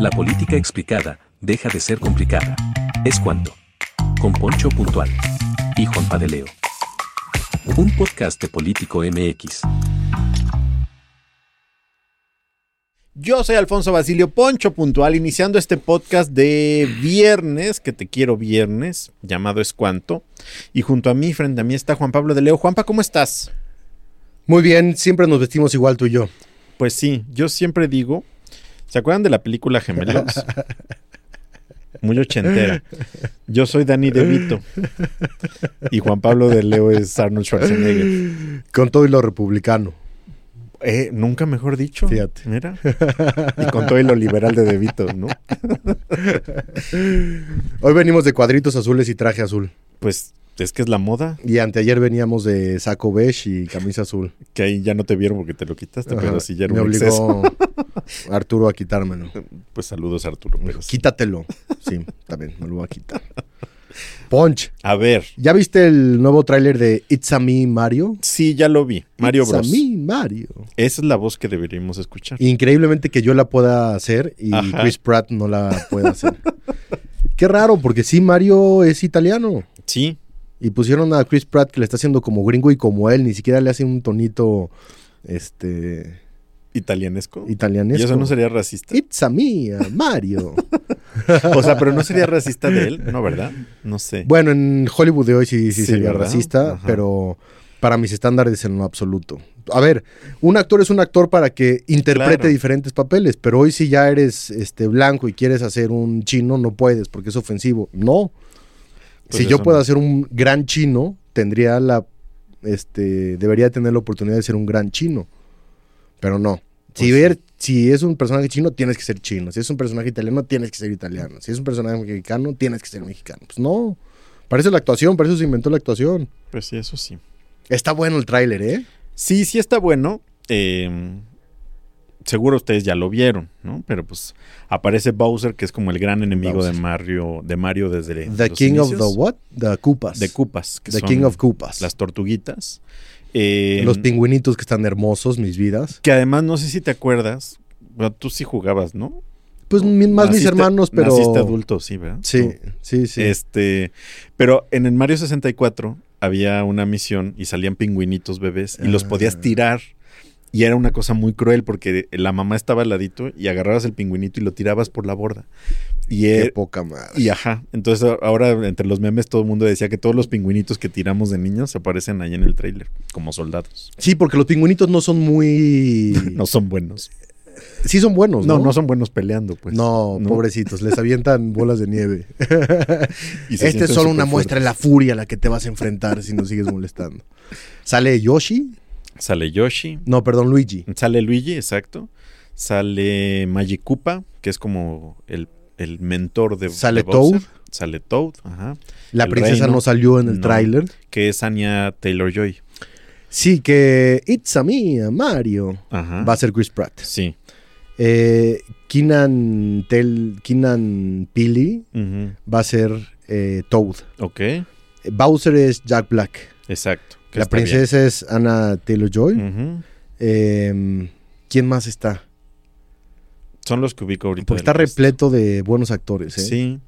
La política explicada deja de ser complicada. Es cuanto. Con Poncho Puntual. Y Juan Padeleo. Un podcast de Político MX. Yo soy Alfonso Basilio Poncho Puntual, iniciando este podcast de viernes, que te quiero viernes, llamado Es Cuanto. Y junto a mí, frente a mí, está Juan Pablo de Leo. Juanpa, ¿cómo estás? Muy bien, siempre nos vestimos igual tú y yo. Pues sí, yo siempre digo, ¿se acuerdan de la película Gemelos? Muy ochentera. Yo soy Dani DeVito. Y Juan Pablo de Leo es Arnold Schwarzenegger. Con todo y lo republicano. Eh, nunca mejor dicho. Fíjate. Mira. Y con todo y lo liberal de DeVito, ¿no? Hoy venimos de cuadritos azules y traje azul. Pues es que es la moda, Y anteayer veníamos de saco beige y camisa azul. que ahí ya no te vieron porque te lo quitaste, pero sí ya era Me un obligó Arturo a quitármelo. Pues saludos Arturo. Pero quítatelo. Sí, también, me lo voy a quitar. Punch. A ver, ¿Ya viste el nuevo tráiler de It's a Me Mario? sí, ya lo vi. Mario It's Bros. a Me Mario. Esa es la voz que deberíamos escuchar. Increíblemente que yo la pueda hacer y Ajá. Chris Pratt no la pueda hacer. Qué raro, porque sí, Mario es italiano. Sí, Y pusieron a Chris Pratt que le está haciendo como gringo y como él, ni siquiera le hace un tonito este italianesco. italianesco. ¿Y eso no sería racista? It's a me, a Mario. O sea, pero no sería racista de él, ¿no, verdad? No sé. bueno, en Hollywood de hoy sí, sí, Sí, sería ¿verdad? racista, Ajá. pero para mis estándares en lo absoluto. A ver, un actor es un actor para que interprete Claro. diferentes papeles, pero hoy si ya eres este blanco y quieres hacer un chino, no puedes porque es ofensivo. No. Pues si yo puedo no. hacer un gran chino, tendría la este debería tener la oportunidad de ser un gran chino. Pero no. Si Pues si es un personaje chino, tienes que ser chino. Si es un personaje italiano, tienes que ser italiano. Si es un personaje mexicano, tienes que ser mexicano. Pues no. Parece la actuación, para eso se inventó la actuación. Pues sí, eso sí. Está bueno el tráiler, ¿eh? Sí, sí está bueno. eh, seguro ustedes ya lo vieron, ¿no? Pero pues aparece Bowser, que es como el gran enemigo Bowser. de Mario, de Mario desde The los King of the what? The Koopas. De Koopas. Que The son King of Koopas. Las tortuguitas. Eh, Los pingüinitos que están hermosos, mis vidas. Que además, no sé si te acuerdas, bueno, tú sí jugabas, ¿no? Pues más mis hermanos, pero. Naciste adulto, sí, ¿verdad? Sí, Tú. sí, sí. Este, pero en el Mario 64 había una misión y salían pingüinitos bebés y los Ah. podías tirar. Y era una cosa muy cruel porque la mamá estaba al ladito y agarrabas el pingüinito y lo tirabas por la borda. Y, Qué eh, poca madre. y ajá, entonces ahora entre los memes todo el mundo decía que todos los pingüinitos que tiramos de niños aparecen ahí en el tráiler como soldados. Sí, porque los pingüinitos no son muy. No son buenos. Sí son buenos, No, ¿no? no, son buenos peleando, pues. no, pobrecitos, les avientan bolas de nieve. Esta es solo una muestra de la furia a la que te vas a enfrentar si nos sigues molestando. ¿Sale Yoshi? Sale Yoshi, No, perdón, Luigi. Sale Luigi, exacto. Sale Magic Koopa, que es como el, el mentor de Sale de Bowser. Toad. Sale Toad, ajá. La El princesa reino, no salió en el no. tráiler. Que es Anya Taylor Joy. Sí, que It's a me, a Mario. Ajá. Va a ser Chris Pratt. Sí. Eh, Keenan, Tel, Keenan Pili va a ser eh, Toad. Ok. Bowser es Jack Black. Exacto. La bien. princesa es Anna Taylor-Joy. Eh, ¿Quién más está? Son los que ubico ahorita. Porque está repleto de buenos actores. ¿eh? Sí.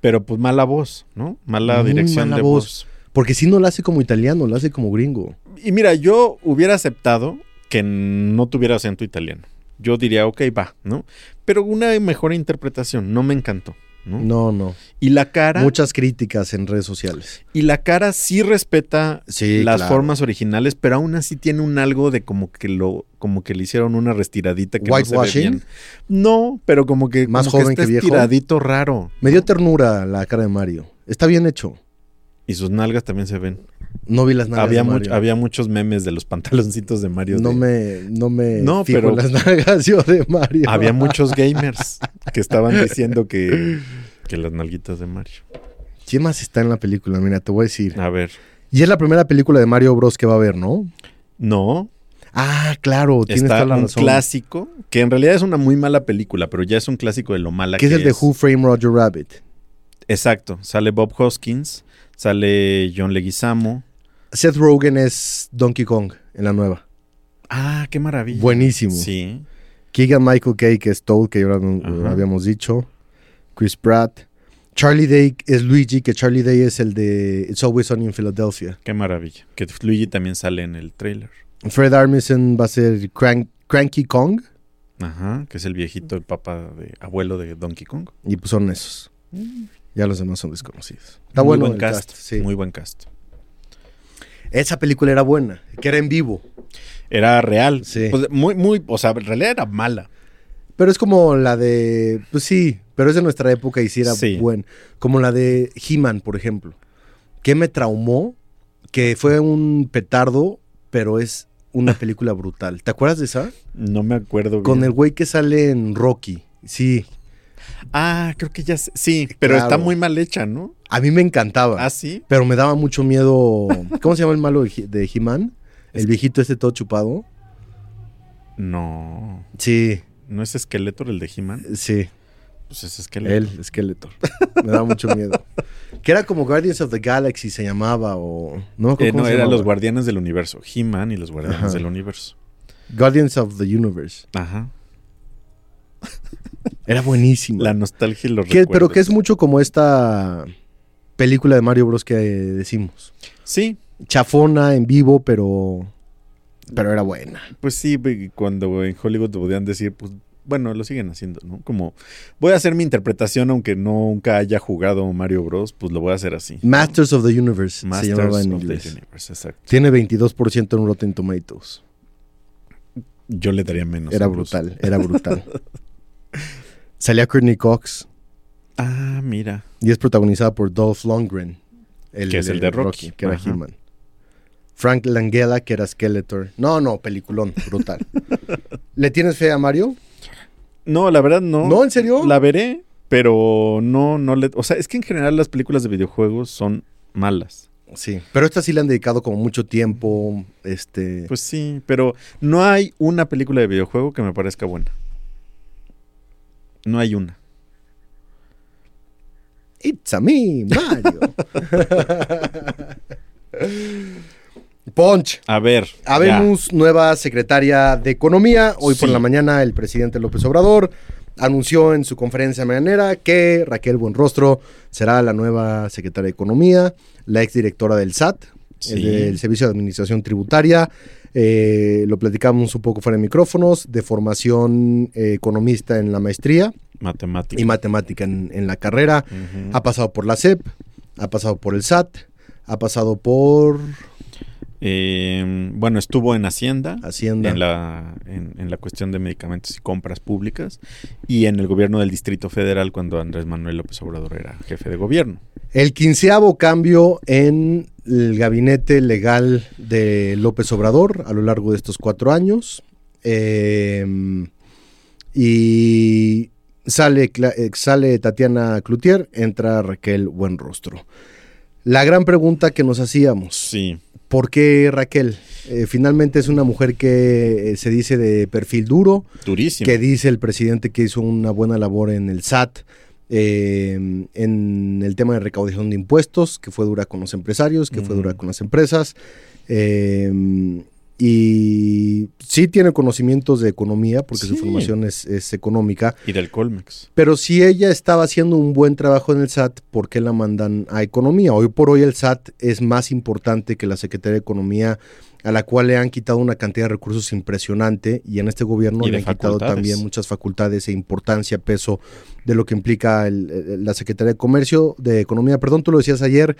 Pero pues mala voz, ¿no? Mala Muy dirección mala de voz. voz. Porque si no lo hace como italiano, lo hace como gringo. Y mira, yo hubiera aceptado que no tuviera acento italiano. Yo diría, ok, va, ¿no? Pero una mejor interpretación, no me encantó, ¿no? No, no. Y la cara, Muchas críticas en redes sociales. y la cara sí respeta Sí, las claro. formas originales, pero aún así tiene un algo de como que lo, como que le hicieron una restiradita que no se ve Whitewashing. bien. No, pero como que, Más como joven que viejo. estiradito raro. Me dio ternura la cara de Mario. Está bien hecho. Y sus nalgas también se ven. No vi las nalgas Había, de much- Mario. había muchos memes de los pantaloncitos de Mario. No de- me, no me No, fijo pero- las nalgas yo de Mario. Había muchos gamers que estaban diciendo que, que las nalguitas de Mario. ¿Quién más está en la película? Mira, te voy a decir. A ver. Y es la primera película de Mario Bros. que va a haber, ¿no? No, Ah, claro, tienes está la un razón. clásico, que en realidad es una muy mala película, pero ya es un clásico de lo mala Que que es el de Who Framed Roger Rabbit. Exacto. Sale Bob Hoskins, sale John Leguizamo. Seth Rogen es Donkey Kong en la nueva. Ah, qué maravilla. Buenísimo. Sí. Keegan Michael Kay, que es Toad, que ya lo- habíamos dicho. Chris Pratt. Charlie Day es Luigi, que Charlie Day es el de It's Always Sunny in Philadelphia. Qué maravilla. Que Luigi también sale en el trailer. Fred Armisen va a ser Crank- Cranky Kong. Ajá, que es el viejito, el papá de abuelo de Donkey Kong. Y pues son esos. Ya los demás son desconocidos. Está muy bueno buen el cast. cast, sí. Muy buen cast. Esa película era buena, que era en vivo. Era real. Sí. Pues, muy, muy, o sea, en realidad era mala. Pero es como la de. Pues sí, pero es de nuestra época y sí era Sí. buen. Como la de He-Man, por ejemplo. Que me traumó, que fue un petardo, pero es una película brutal. ¿Te acuerdas de esa? No me acuerdo Con bien. el güey que sale en Rocky. Sí. Ah, creo que ya sé. Sí, pero Claro. está muy mal hecha, ¿no? A mí me encantaba. Ah, sí. Pero me daba mucho miedo. ¿Cómo se llama el malo de He- de He-Man? El viejito este todo chupado. No. Sí, ¿No es Skeletor el de He-Man? sí. Pues es Skeletor. Él, Skeletor. Me daba mucho miedo. Que era como Guardians of the Galaxy se llamaba o... No, Eh, no, llamaba. los Guardianes del Universo. He-Man y los Guardianes Ajá. del Universo. Guardians of the Universe. Ajá. Era buenísimo. La nostalgia y los Que- pero que es mucho como esta película de Mario Bros que decimos. Sí, Chafona en vivo, pero... Pero era buena. pues sí, cuando en Hollywood te podían decir, pues, bueno, lo siguen haciendo, ¿no? Como, voy a hacer mi interpretación aunque nunca haya jugado Mario Bros, pues lo voy a hacer así. Masters of the Universe Masters se llamaba en of the. Universe, exacto. Tiene 22% en Rotten Tomatoes. Yo le daría menos. Era brutal, era brutal. Salía Courtney Cox Ah, mira. y es protagonizada por Dolph Lundgren. Que es el de Rocky. que era. He-Man. Frank Langella, que era Skeletor. No, no, peliculón, brutal. ¿Le tienes fe a Mario? No, la verdad no. ¿No, en serio? La veré, pero no, no le. O sea, es que en general las películas de videojuegos son malas. Sí. Pero esta sí le han dedicado como mucho tiempo. Este. Pues sí, pero no hay una película de videojuego que me parezca buena. No hay una. It's a me, Mario. Punch. A ver. ya. Habemos nueva secretaria de Economía. Hoy por la mañana el presidente López Obrador anunció en su conferencia mañanera que Raquel Buenrostro será la nueva secretaria de Economía, la exdirectora del SAT, Sí. el del Servicio de Administración Tributaria. Eh, lo platicamos un poco fuera de micrófonos, de formación eh, economista en la maestría Matemática. y matemática en, en la carrera. Ha pasado por la SEP, ha pasado por el SAT, ha pasado por Eh, bueno, estuvo en Hacienda. Hacienda. En la, en, en la cuestión de medicamentos y compras públicas. Y en el gobierno del Distrito Federal cuando Andrés Manuel López Obrador era jefe de gobierno. El quinceavo cambio en el gabinete legal de López Obrador a lo largo de estos cuatro años. Eh, y sale, eh, sale Tatiana Cloutier, entra Raquel Buenrostro. La gran pregunta que nos hacíamos, Sí. ¿por qué Raquel? Eh, finalmente es una mujer que eh, se dice de perfil duro, Durísimo. que dice el presidente que hizo una buena labor en el SAT, eh, en el tema de recaudación de impuestos, que fue dura con los empresarios, que fue dura con las empresas. eh, y sí tiene conocimientos de economía, porque su formación es, es económica, Y del Colmex. pero si ella estaba haciendo un buen trabajo en el SAT, ¿por qué la mandan a economía? Hoy por hoy el SAT es más importante que la Secretaría de Economía, a la cual le han quitado una cantidad de recursos impresionante y en este gobierno le han quitado también muchas facultades e importancia, peso de lo que implica el- el- la Secretaría de Comercio, de Economía. Perdón, tú lo decías ayer.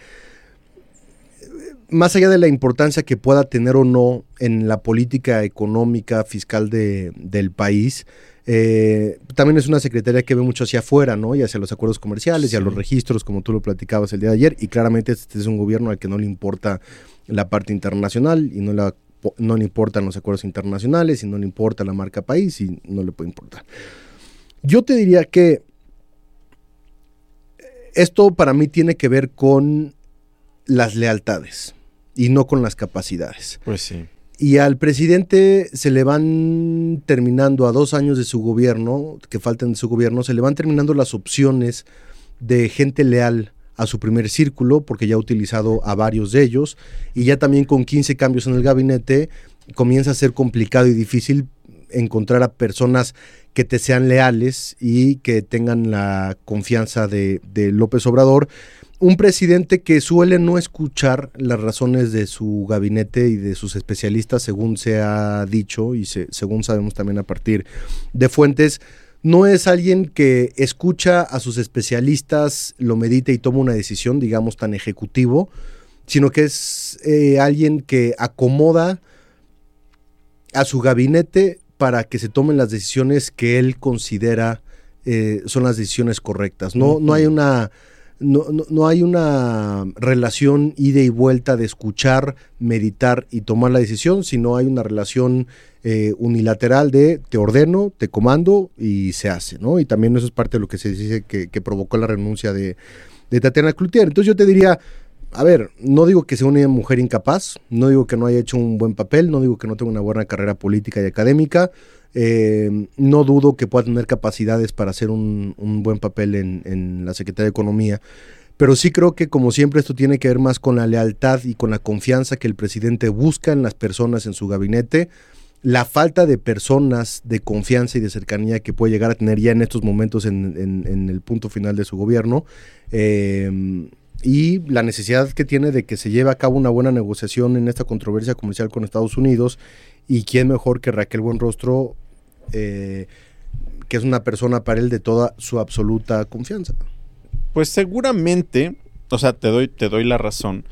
Más allá de la importancia que pueda tener o no en la política económica, fiscal de, del país, eh, también es una secretaria que ve mucho hacia afuera, ¿no? Y hacia los acuerdos comerciales y a los registros, como tú lo platicabas el día de ayer. Y claramente este es un gobierno al que no le importa la parte internacional y no, la, no le importan los acuerdos internacionales y no le importa la marca país y no le puede importar. Yo te diría que esto para mí tiene que ver con las lealtades y no con las capacidades. Pues sí. Y al presidente se le van terminando a dos años de su gobierno, que faltan de su gobierno, se le van terminando las opciones de gente leal a su primer círculo, porque ya ha utilizado a varios de ellos, y ya también con 15 cambios en el gabinete comienza a ser complicado y difícil encontrar a personas que te sean leales y que tengan la confianza de, de López Obrador un presidente que suele no escuchar las razones de su gabinete y de sus especialistas, según se ha dicho y según sabemos también a partir de fuentes, no es alguien que escucha a sus especialistas, lo medita y toma una decisión, digamos, tan ejecutivo, sino que es eh, alguien que acomoda a su gabinete para que se tomen las decisiones que él considera eh, son las decisiones correctas. No, no hay una no, no, hay una relación ida y vuelta de escuchar, meditar y tomar la decisión, sino hay una relación eh, unilateral de te ordeno, te comando y se hace, ¿no? Y también eso es parte de lo que se dice que, provocó la renuncia de, de Tatiana Cloutier. Entonces yo te diría, a ver, no digo que sea una mujer incapaz, no digo que no haya hecho un buen papel, no digo que no tenga una buena carrera política y académica, eh, no dudo que pueda tener capacidades para hacer un, buen papel en, la Secretaría de Economía, pero sí creo que como siempre esto tiene que ver más con la lealtad y con la confianza que el presidente busca en las personas en su gabinete, la falta de personas de confianza y de cercanía que puede llegar a tener ya en estos momentos en, el punto final de su gobierno. Eh, y la necesidad que tiene de que se lleve a cabo una buena negociación en esta controversia comercial con Estados Unidos y quién mejor que Raquel Buenrostro eh, que es una persona para él de toda su absoluta confianza. Pues seguramente, o sea, te doy, te doy la razón.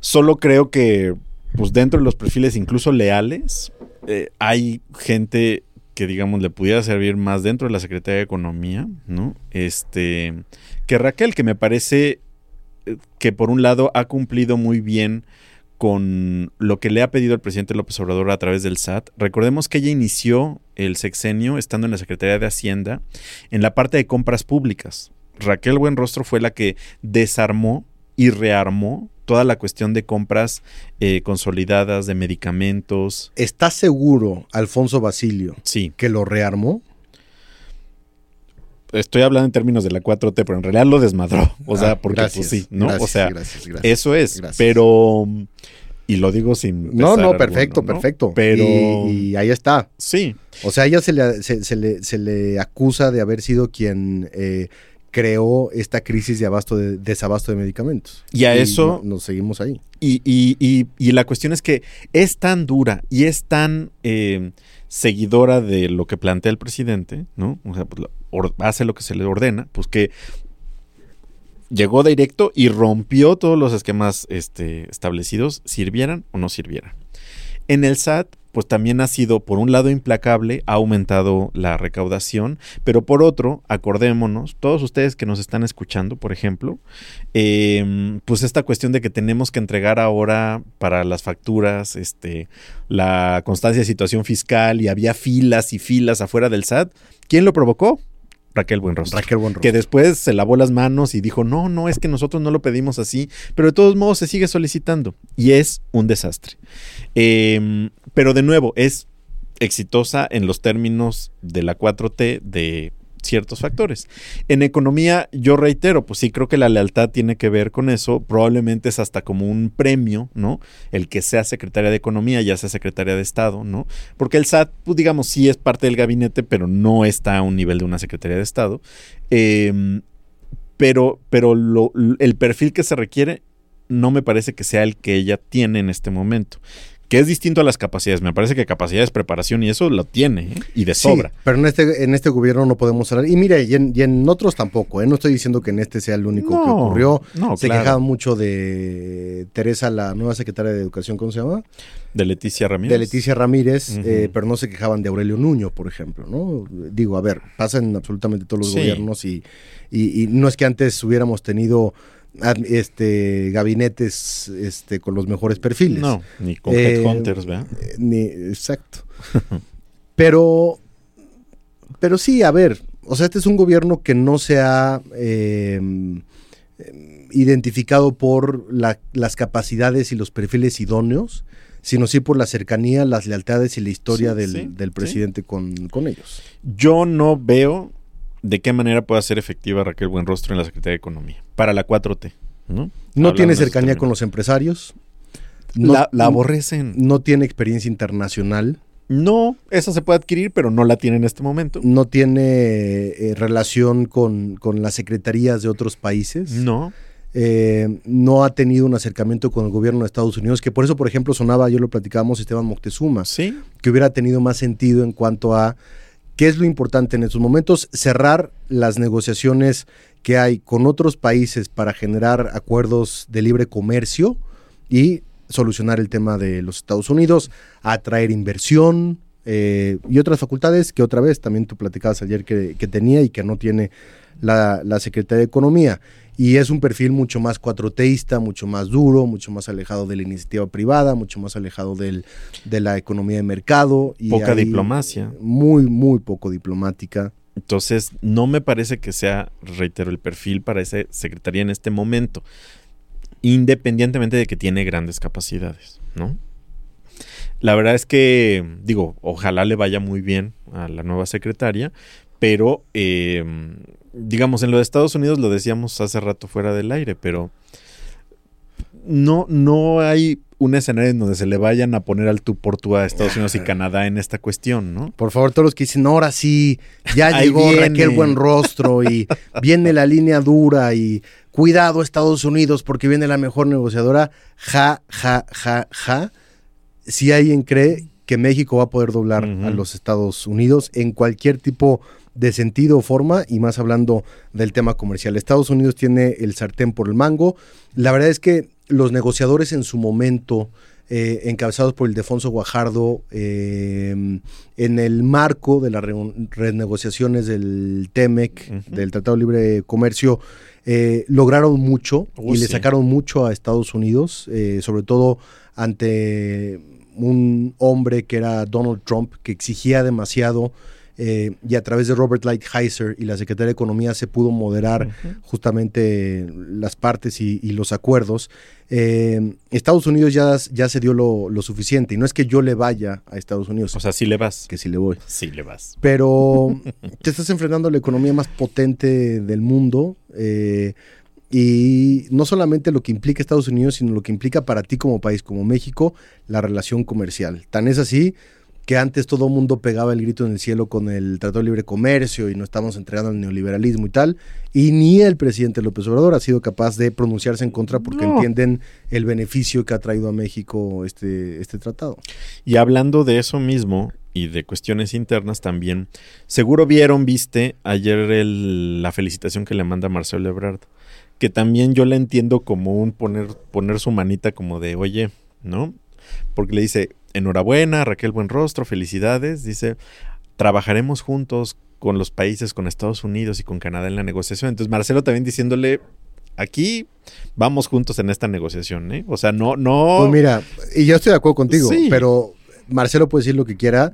Solo creo que, pues dentro de los perfiles incluso leales, eh, hay gente que digamos le pudiera servir más dentro de la Secretaría de Economía, ¿no? Este, que Raquel, que me parece que por un lado ha cumplido muy bien con lo que le ha pedido el presidente López Obrador a través del SAT. Recordemos que ella inició el sexenio estando en la Secretaría de Hacienda en la parte de compras públicas. Raquel Buenrostro fue la que desarmó y rearmó toda la cuestión de compras eh, consolidadas de medicamentos. ¿Está seguro, Alfonso Basilio, sí. que lo rearmó? Estoy hablando en términos de la 4T, pero en realidad lo desmadró. O sea, ah, porque pues sí, ¿no? o sea, eso es. Pero y lo digo sin. No, no, perfecto, perfecto. Pero. Y, ahí está. Sí. O sea, ella se le, se, le, se le acusa de haber sido quien eh, creó esta crisis de abasto de desabasto de medicamentos. Y a eso. nos seguimos ahí. Y, y, y, la cuestión es que es tan dura y es tan eh, seguidora de lo que plantea el presidente, ¿no? O sea, pues, hace lo que se le ordena, pues que llegó directo y rompió todos los esquemas este, establecidos, sirvieran o no sirvieran. En el SAT, pues también ha sido, por un lado, implacable, ha aumentado la recaudación, pero por otro, acordémonos, todos ustedes que nos están escuchando, por ejemplo, em, pues esta cuestión de que tenemos que entregar ahora para las facturas este, la constancia de situación fiscal y había filas y filas afuera del SAT, ¿quién lo provocó? Raquel Buenrostro. Raquel Buenrostro. Que después se lavó las manos y dijo, no, no, es que nosotros no lo pedimos así, pero de todos modos se sigue solicitando. Y es un desastre. Em, pero de nuevo, es exitosa en los términos de la 4T de ciertos factores. En economía, yo reitero, pues sí creo que la lealtad tiene que ver con eso, probablemente es hasta como un premio, ¿no? El que sea secretaria de Economía, ya sea secretaria de Estado, ¿no? Porque el SAT, pues digamos, sí es parte del gabinete, pero no está a un nivel de una secretaria de Estado. Em, pero pero el perfil que se requiere no me parece que sea el que ella tiene en este momento que es distinto a las capacidades. Me parece que capacidades, preparación y eso lo tiene, ¿eh? y de sobra. Sí, pero en este, en este gobierno no podemos hablar. Y mire, y en, y en otros tampoco, ¿eh? No estoy diciendo que en este sea el único que ocurrió. no, se claro. quejaban mucho de Teresa, la nueva secretaria de Educación, ¿cómo se llama? De Leticia Ramírez. De Leticia Ramírez, eh, pero no se quejaban de Aurelio Nuño, por ejemplo, ¿no? Digo, a ver, pasa en absolutamente todos los Sí. gobiernos y, y- y no es que antes hubiéramos tenido este gabinetes este con los mejores perfiles. No, ni con Eh, Headhunters, ¿verdad? Ni- exacto. pero, pero sí, a ver, o sea, este es un gobierno que no se ha eh, eh, identificado por la- las capacidades y los perfiles idóneos, sino sí por la cercanía, las lealtades y la historia Sí, del, sí, del sí. presidente con, con ellos. Yo no veo de qué manera pueda ser efectiva Raquel Buenrostro en la Secretaría de Economía. Para la 4T, ¿no? No tiene cercanía con los empresarios. No, la, la aborrecen. no tiene experiencia internacional. No, esa se puede adquirir, pero no la tiene en este momento. No tiene eh, relación con, con las secretarías de otros países. No. eh, no ha tenido un acercamiento con el gobierno de Estados Unidos, que por eso, por ejemplo, sonaba, yo lo platicábamos, Esteban Moctezuma, Sí. que hubiera tenido más sentido en cuanto a qué es lo importante en estos momentos, cerrar las negociaciones que hay con otros países para generar acuerdos de libre comercio y solucionar el tema de los Estados Unidos, atraer inversión eh, y otras facultades que otra vez también tú platicabas ayer que, que tenía y que no tiene la, la Secretaría de Economía. Y es un perfil mucho más cuatroteísta, mucho más duro, mucho más alejado de la iniciativa privada, mucho más alejado del, de la economía de mercado. Y Poca diplomacia. Muy, muy poco diplomática. Entonces, no me parece que sea, reitero, el perfil para esa secretaría en este momento, independientemente de que tiene grandes capacidades, ¿no? La verdad es que, digo, ojalá le vaya muy bien a la nueva secretaria, pero, eh, digamos, en lo de Estados Unidos lo decíamos hace rato fuera del aire, pero no, no hay un escenario en donde se le vayan a poner al tú por tú a Estados Unidos y Canadá en esta cuestión, ¿no? Por favor, todos los que dicen, ahora sí, ya Ahí llegó viene. Raquel Buenrostro y viene la línea dura y cuidado Estados Unidos porque viene la mejor negociadora. Ja, ja, ja, ja. Si alguien cree que México va a poder doblar a los Estados Unidos en cualquier tipo de sentido o forma, y más hablando del tema comercial. Estados Unidos tiene el sartén por el mango. La verdad es que los negociadores en su momento, eh, encabezados por Ildefonso Guajardo, eh, en el marco de las re- renegociaciones del TEMEC, del Tratado de Libre Comercio, eh, lograron mucho Oh, y le sacaron mucho a Estados Unidos, eh, sobre todo ante un hombre que era Donald Trump, que exigía demasiado. eh, y a través de Robert Lighthizer y la Secretaría de Economía se pudo moderar justamente las partes y, y los acuerdos. Eh, Estados Unidos ya, ya se dio lo, lo suficiente. Y no es que yo le vaya a Estados Unidos, O sea, sí le vas. que sí le voy. Sí le vas. Pero te estás enfrentando a la economía más potente del mundo. eh, y no solamente lo que implica Estados Unidos, sino lo que implica para ti como país, como México, la relación comercial. Tan es así que antes todo el mundo pegaba el grito en el cielo con el Tratado de Libre Comercio y no estamos entregando al neoliberalismo y tal. Y ni el presidente López Obrador ha sido capaz de pronunciarse en contra porque No. entienden el beneficio que ha traído a México este, este tratado. Y hablando de eso mismo y de cuestiones internas también, seguro vieron, viste, ayer el- la felicitación que le manda Marcelo Ebrard, que también yo la entiendo como un poner, poner su manita como de, oye, ¿no? Porque le dice, enhorabuena, Raquel Buenrostro, felicidades, dice, trabajaremos juntos con los países, con Estados Unidos y con Canadá en la negociación. Entonces Marcelo también diciéndole, aquí vamos juntos en esta negociación, ¿eh? O sea, no, no... Pues mira, y yo estoy de acuerdo contigo, Sí. pero Marcelo puede decir lo que quiera.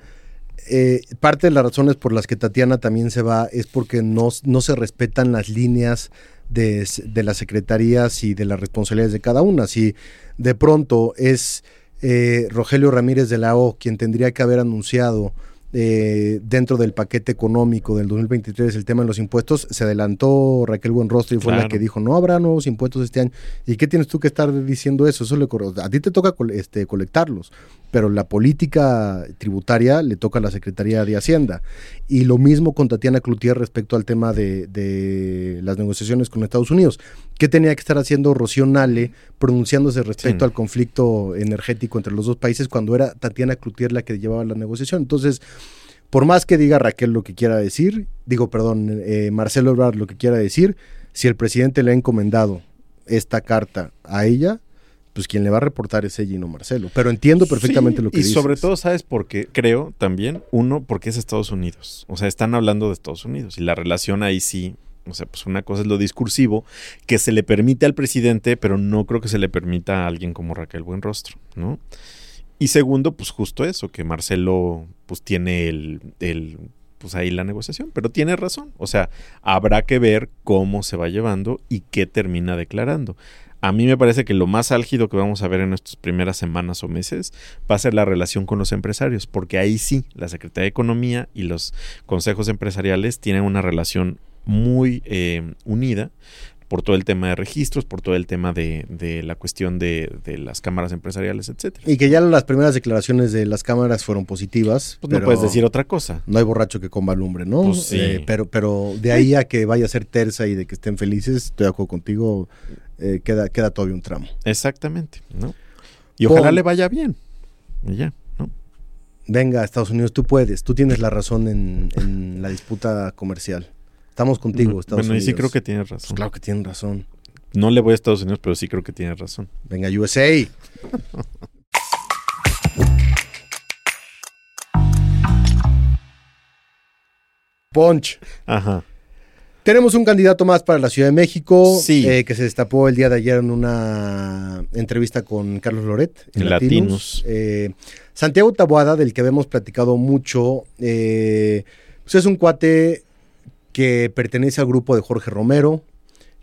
Eh, parte de las razones por las que Tatiana también se va es porque no, no se respetan las líneas de, de las secretarías y de las responsabilidades de cada una. Si de pronto es eh, Rogelio Ramírez de la O quien tendría que haber anunciado eh, dentro del paquete económico del 2023 el tema de los impuestos, se adelantó Raquel Buenrostro y fue la que dijo, no habrá nuevos impuestos este año. ¿Y qué tienes tú que estar diciendo eso? Eso le a ti te toca col- este, colectarlos. Pero la política tributaria le toca a la Secretaría de Hacienda. Y lo mismo con Tatiana Cloutier respecto al tema de, de las negociaciones con Estados Unidos. ¿Qué tenía que estar haciendo Rocío Nale pronunciándose respecto Sí. al conflicto energético entre los dos países cuando era Tatiana Cloutier la que llevaba la negociación? Entonces, por más que diga Raquel lo que quiera decir, digo, perdón, eh, Marcelo Ebrard lo que quiera decir, si el presidente le ha encomendado esta carta a ella, pues quien le va a reportar es ella y no Marcelo. Pero entiendo perfectamente Sí, lo que y dices. sobre todo, ¿sabes por qué? Creo también, uno, porque es Estados Unidos. O sea, están hablando de Estados Unidos y la relación ahí sí. O sea, pues una cosa es lo discursivo, que se le permite al presidente, pero no creo que se le permita a alguien como Raquel Buenrostro, ¿no? Y segundo, pues justo eso, que Marcelo pues tiene el, el pues ahí la negociación, pero tiene razón. O sea, habrá que ver cómo se va llevando y qué termina declarando. A mí me parece que lo más álgido que vamos a ver en estas primeras semanas o meses va a ser la relación con los empresarios, porque ahí sí, la Secretaría de Economía y los consejos empresariales tienen una relación muy eh, unida por todo el tema de registros, por todo el tema de, de la cuestión de, de las cámaras empresariales, etcétera. Y que ya las primeras declaraciones de las cámaras fueron positivas. Pues pero no puedes decir otra cosa. No hay borracho que coma lumbre, ¿no? Pues sí. Eh, pero, pero de ahí a que vaya a ser terza y de que estén felices, estoy de acuerdo contigo, eh, queda, queda todavía un tramo. Exactamente, ¿no? Y ojalá le vaya bien. Y ya, ¿no? Venga, Estados Unidos, tú puedes, tú tienes la razón en, en la disputa comercial. Estamos contigo, Estados bueno, y Unidos. sí creo que tienes Pues razón. claro que tienen razón. No le voy a Estados Unidos, pero sí creo que tienes razón. Venga, USA. Punch. Ajá. Tenemos un candidato más para la Ciudad de México, Sí. eh, que se destapó el día de ayer en una entrevista con Carlos Loret en En Latinos. Latinos. Eh, Santiago Taboada, del que habíamos platicado mucho, eh, pues es un cuate que pertenece al grupo de Jorge Romero,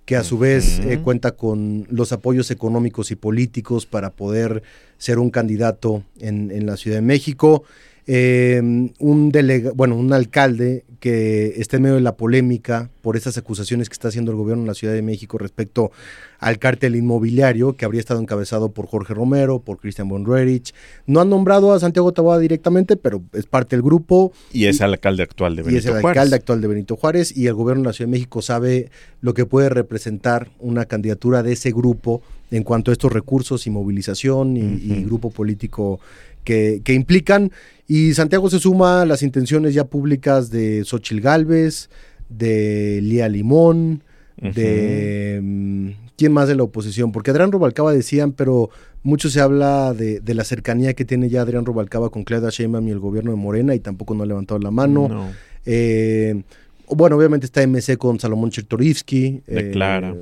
que a su vez eh, cuenta con los apoyos económicos y políticos para poder ser un candidato en, en la Ciudad de México. Eh, un delega, bueno, un alcalde que está en medio de la polémica por esas acusaciones que está haciendo el gobierno en la Ciudad de México respecto al cártel inmobiliario que habría estado encabezado por Jorge Romero, por Christian von Roerich. No han nombrado a Santiago Taboada directamente, pero es parte del grupo Y es el alcalde actual de y Benito es el Juárez. alcalde actual de Benito Juárez y el gobierno de la Ciudad de México sabe lo que puede representar una candidatura de ese grupo en cuanto a estos recursos y movilización y, y grupo político que, que implican. Y Santiago se suma a las intenciones ya públicas de Xochil Gálvez, de Lía Limón, de... mm, ¿Quién más de la oposición? Porque Adrián Rubalcaba decían, pero mucho se habla de, de la cercanía que tiene ya Adrián Rubalcaba con Claudia Sheinbaum y el gobierno de Morena y tampoco no ha levantado la mano. No. Eh, bueno, obviamente está MC con Salomón Chertorivsky. De eh, Clara.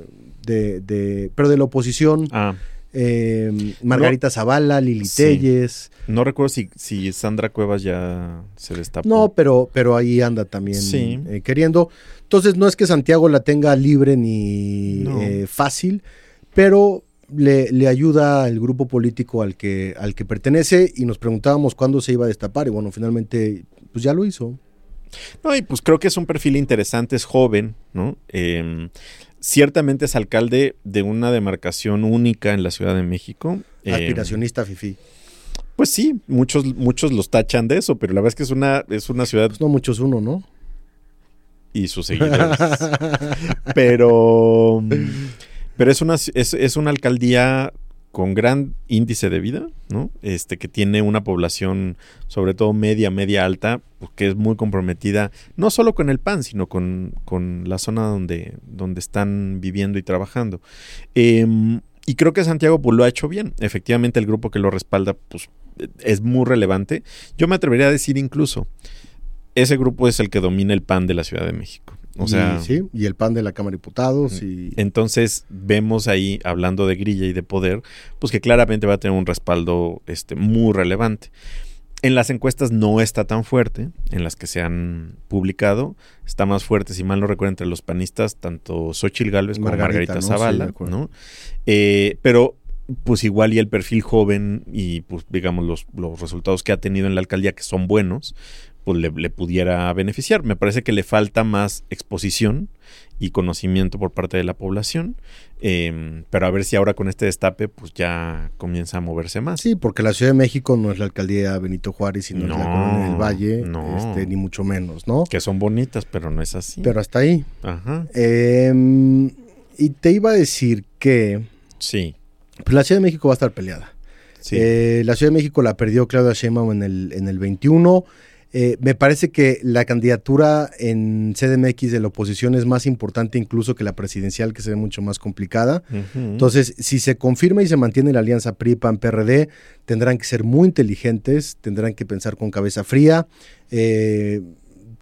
De, de- pero de la oposición, Ah, eh, Margarita Zavala, Lili Sí. Telles. no recuerdo si, si Sandra Cuevas ya se destapó. No, pero, pero ahí anda también Sí. eh, queriendo. Entonces, no es que Santiago la tenga libre ni No. eh, fácil, pero le, le ayuda el grupo político al que, al que pertenece y nos preguntábamos cuándo se iba a destapar y bueno, finalmente pues ya lo hizo. No, y pues creo que es un perfil interesante, es joven, ¿no? Ciertamente es alcalde de una demarcación única en la Ciudad de México. Eh, Aspiracionista Fifi. Pues sí, muchos, muchos los tachan de eso, pero la verdad es que es una, es una ciudad Pues no muchos uno, ¿no? y sus seguidores. pero, pero es una, es, es una alcaldía con gran índice de vida, ¿no? Este, que tiene una población, sobre todo media, media alta, pues, que es muy comprometida, no solo con el PAN, sino con, con la zona donde, donde están viviendo y trabajando. Em, y creo que Santiago pues, lo ha hecho bien. Efectivamente, el grupo que lo respalda, pues, es muy relevante. Yo me atrevería a decir incluso, ese grupo es el que domina el PAN de la Ciudad de México. O Y, sea, sí, y el pan de la Cámara de Diputados y entonces vemos ahí, hablando de grilla y de poder, pues que claramente va a tener un respaldo este, muy relevante. En las encuestas no está tan fuerte, en las que se han publicado, está más fuerte, si mal no recuerdo, entre los panistas, tanto Xochitl Gálvez como Margarita, Margarita, ¿no? Sí, Zavala. ¿no? Eh, pero pues igual y el perfil joven y pues digamos los, los resultados que ha tenido en la alcaldía que son buenos, pues le, le pudiera beneficiar. Me parece que le falta más exposición y conocimiento por parte de la población. eh, pero a ver si ahora con este destape, pues ya comienza a moverse más. Sí, porque la Ciudad de México no es la alcaldía Benito Juárez y no, es la Colonia del Valle, no. este, ni mucho menos, ¿no? Que son bonitas, pero no es así. Pero hasta ahí. Ajá. Em, y te iba a decir que Sí. pues, la Ciudad de México va a estar peleada. Sí. Eh, la Ciudad de México la perdió Claudia Sheinbaum en el, en el 21. Eh, me parece que la candidatura en CDMX de la oposición es más importante incluso que la presidencial, que se ve mucho más complicada. Entonces, si se confirma y se mantiene la alianza PRI-PAN-PRD, tendrán que ser muy inteligentes, tendrán que pensar con cabeza fría, eh,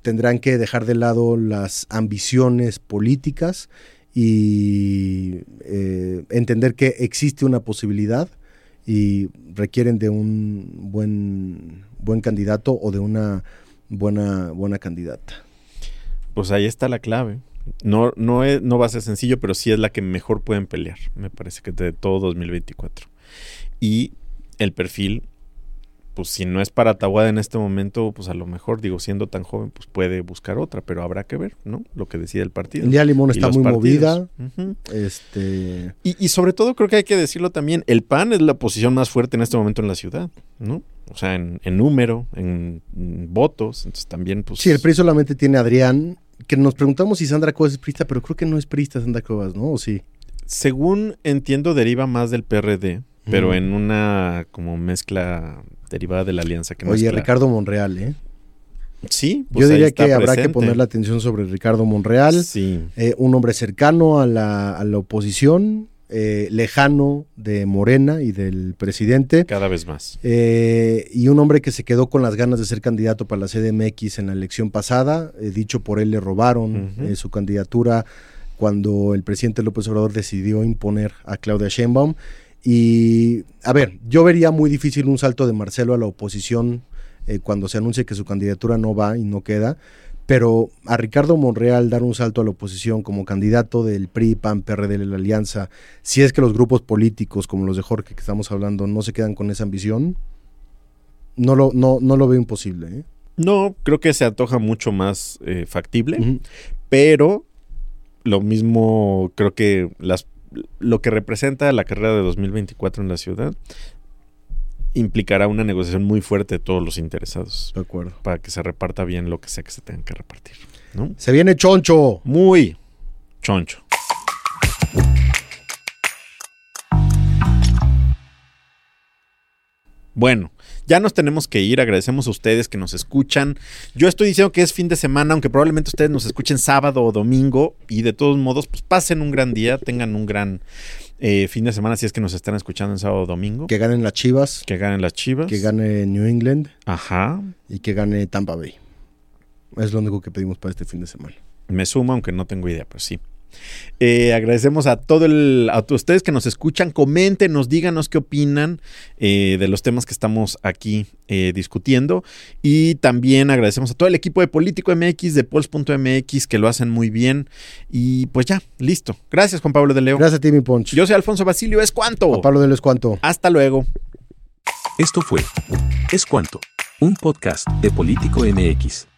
tendrán que dejar de lado las ambiciones políticas y eh, entender que existe una posibilidad y requieren de un buen, buen candidato o de una buena, buena candidata. Pues ahí está la clave. No, no, no va a ser sencillo, pero sí es la que mejor pueden pelear, me parece que de todo 2024. Y el perfil, pues si no es para Tahuada en este momento, pues a lo mejor, digo, siendo tan joven, pues puede buscar otra, pero habrá que ver, ¿no? Lo que decide el partido. Lía Limón está muy partidos. movida. Este, Y, y sobre todo creo que hay que decirlo también, el PAN es la posición más fuerte en este momento en la ciudad, ¿no? O sea, en, en número, en, en votos, entonces también pues... Sí, el PRI solamente tiene a Adrián, que nos preguntamos si Sandra Cuevas es prista, pero creo que no es prista Sandra Cuevas, ¿no? ¿O sí? Según entiendo, deriva más del PRD, pero en una como mezcla derivada de la alianza que Oye, Ricardo Monreal, ¿eh? Sí, pues Yo diría que habrá que poner la atención sobre Ricardo Monreal, Sí, eh, un hombre cercano a la, a la oposición, eh, lejano de Morena y del presidente, cada vez más. eh, y un hombre que se quedó con las ganas de ser candidato para la CDMX en la elección pasada. eh, dicho por él, le robaron su candidatura cuando el presidente López Obrador decidió imponer a Claudia Sheinbaum. Y, a ver, yo vería muy difícil un salto de Marcelo a la oposición eh, cuando se anuncie que su candidatura no va y no queda. Pero a Ricardo Monreal dar un salto a la oposición como candidato del PRI, PAN, PRD de la Alianza, si es que los grupos políticos como los de Jorge que estamos hablando no se quedan con esa ambición, no lo, no, no lo veo imposible. ¿eh? No, creo que se antoja mucho más eh, factible, pero lo mismo creo que las lo que representa la carrera de 2024 en la ciudad implicará una negociación muy fuerte de todos los interesados De acuerdo. para que se reparta bien lo que sea que se tenga que repartir, ¿no? Se viene choncho. Muy choncho. Bueno, ya nos tenemos que ir. Agradecemos a ustedes que nos escuchan. Yo estoy diciendo que es fin de semana, aunque probablemente ustedes nos escuchen sábado o domingo. Y de todos modos, pues pasen un gran día, tengan un gran eh, fin de semana si es que nos están escuchando en sábado o domingo. Que ganen las Chivas, Que ganen las chivas. que gane New England Ajá. y que gane Tampa Bay. Es lo único que pedimos para este fin de semana. Me sumo, aunque no tengo idea, pero sí. Eh, agradecemos a todo el, a todos ustedes que nos escuchan, coméntenos, díganos qué opinan eh, de los temas que estamos aquí eh, discutiendo. Y también agradecemos a todo el equipo de Político MX, de Pols.mx, que lo hacen muy bien. Y pues ya, listo. Gracias, Juan Pablo de Leo. Gracias a ti, mi Ponch. Yo soy Alfonso Basilio, es cuánto. A Pablo de los cuánto. Hasta luego. Esto fue Es Cuanto, un podcast de Político MX.